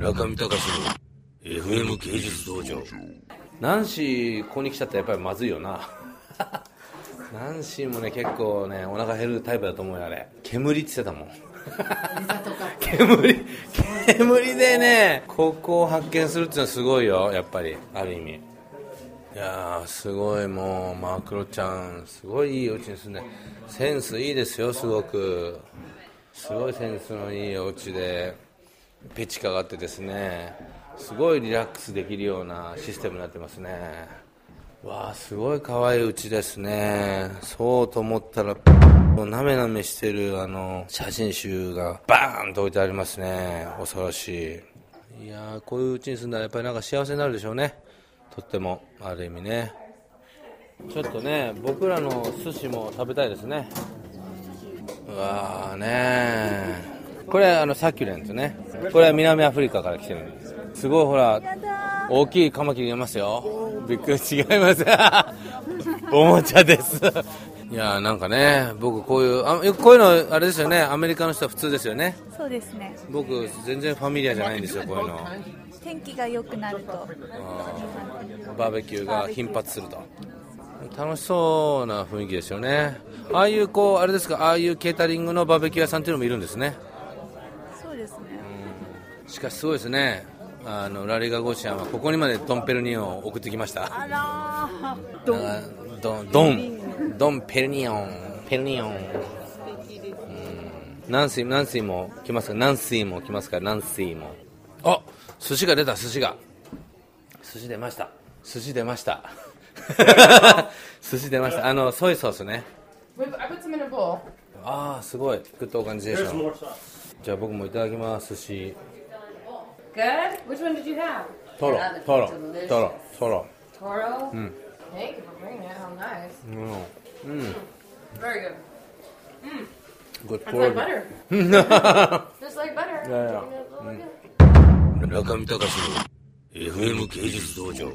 中見隆の FM 芸術道場。ナンシーここに来ちゃったらやっぱりまずいよな。ナンシーもね結構ねお腹減るタイプだと思うよあれ。煙って言ってたもん。煙煙でねここを発見するっていうのはすごいよやっぱり。ある意味。いやーすごいもうマクロちゃんすごいいいお家に住んで。センスいいですよすごく。すごいセンスのいいお家でペチカがあってですねすごいリラックスできるようなシステムになってますね。わあすごい可愛い家ですね。そうと思ったらなめなめしてるあの写真集がバーンと置いてありますね。恐ろしい。いやーこういう家に住んだらやっぱりなんか幸せになるでしょうね。とってもある意味ね。ちょっとね僕らの寿司も食べたいですね。うわーねこれあのサキュレントね。これは南アフリカから来てるんです。すごいほら大きいカマキリがいますよ。びっくり違います。おもちゃです。いやーなんかね僕こういうあこういうのあれですよね。アメリカの人は普通ですよね。そうですね。僕全然ファミリアじゃないんですよこういうの。天気が良くなると。バーベキューが頻発すると。楽しそうな雰囲気ですよね。ああいうこうあれですかああいうケータリングのバーベキュー屋さんっていうのもいるんですねしかしすごいですね。あのラリー・ガゴシアンはここにまでドンペリニヨンを送ってきました。あらー。ドンドンドンドンペリニヨン。ペリニヨン。うん。ナンシーナンシーも来ますか？ナンシーも来ますか？らナンシーも。あ寿司が出た寿司が。寿司出ました。寿司出ました。寿司出ました。あのソイソースね.ああすごい。グッドオーガニゼーション。じゃあ僕もいただきます寿司 Good. Which one did you have? トロ That トロ looks delicious. トロトロ Toro. Thank you for bringing it. How nice. うん Very good. Good It's like butter. Just like butter. Yeah, yeah. Really good. 中見隆の FM 芸術道場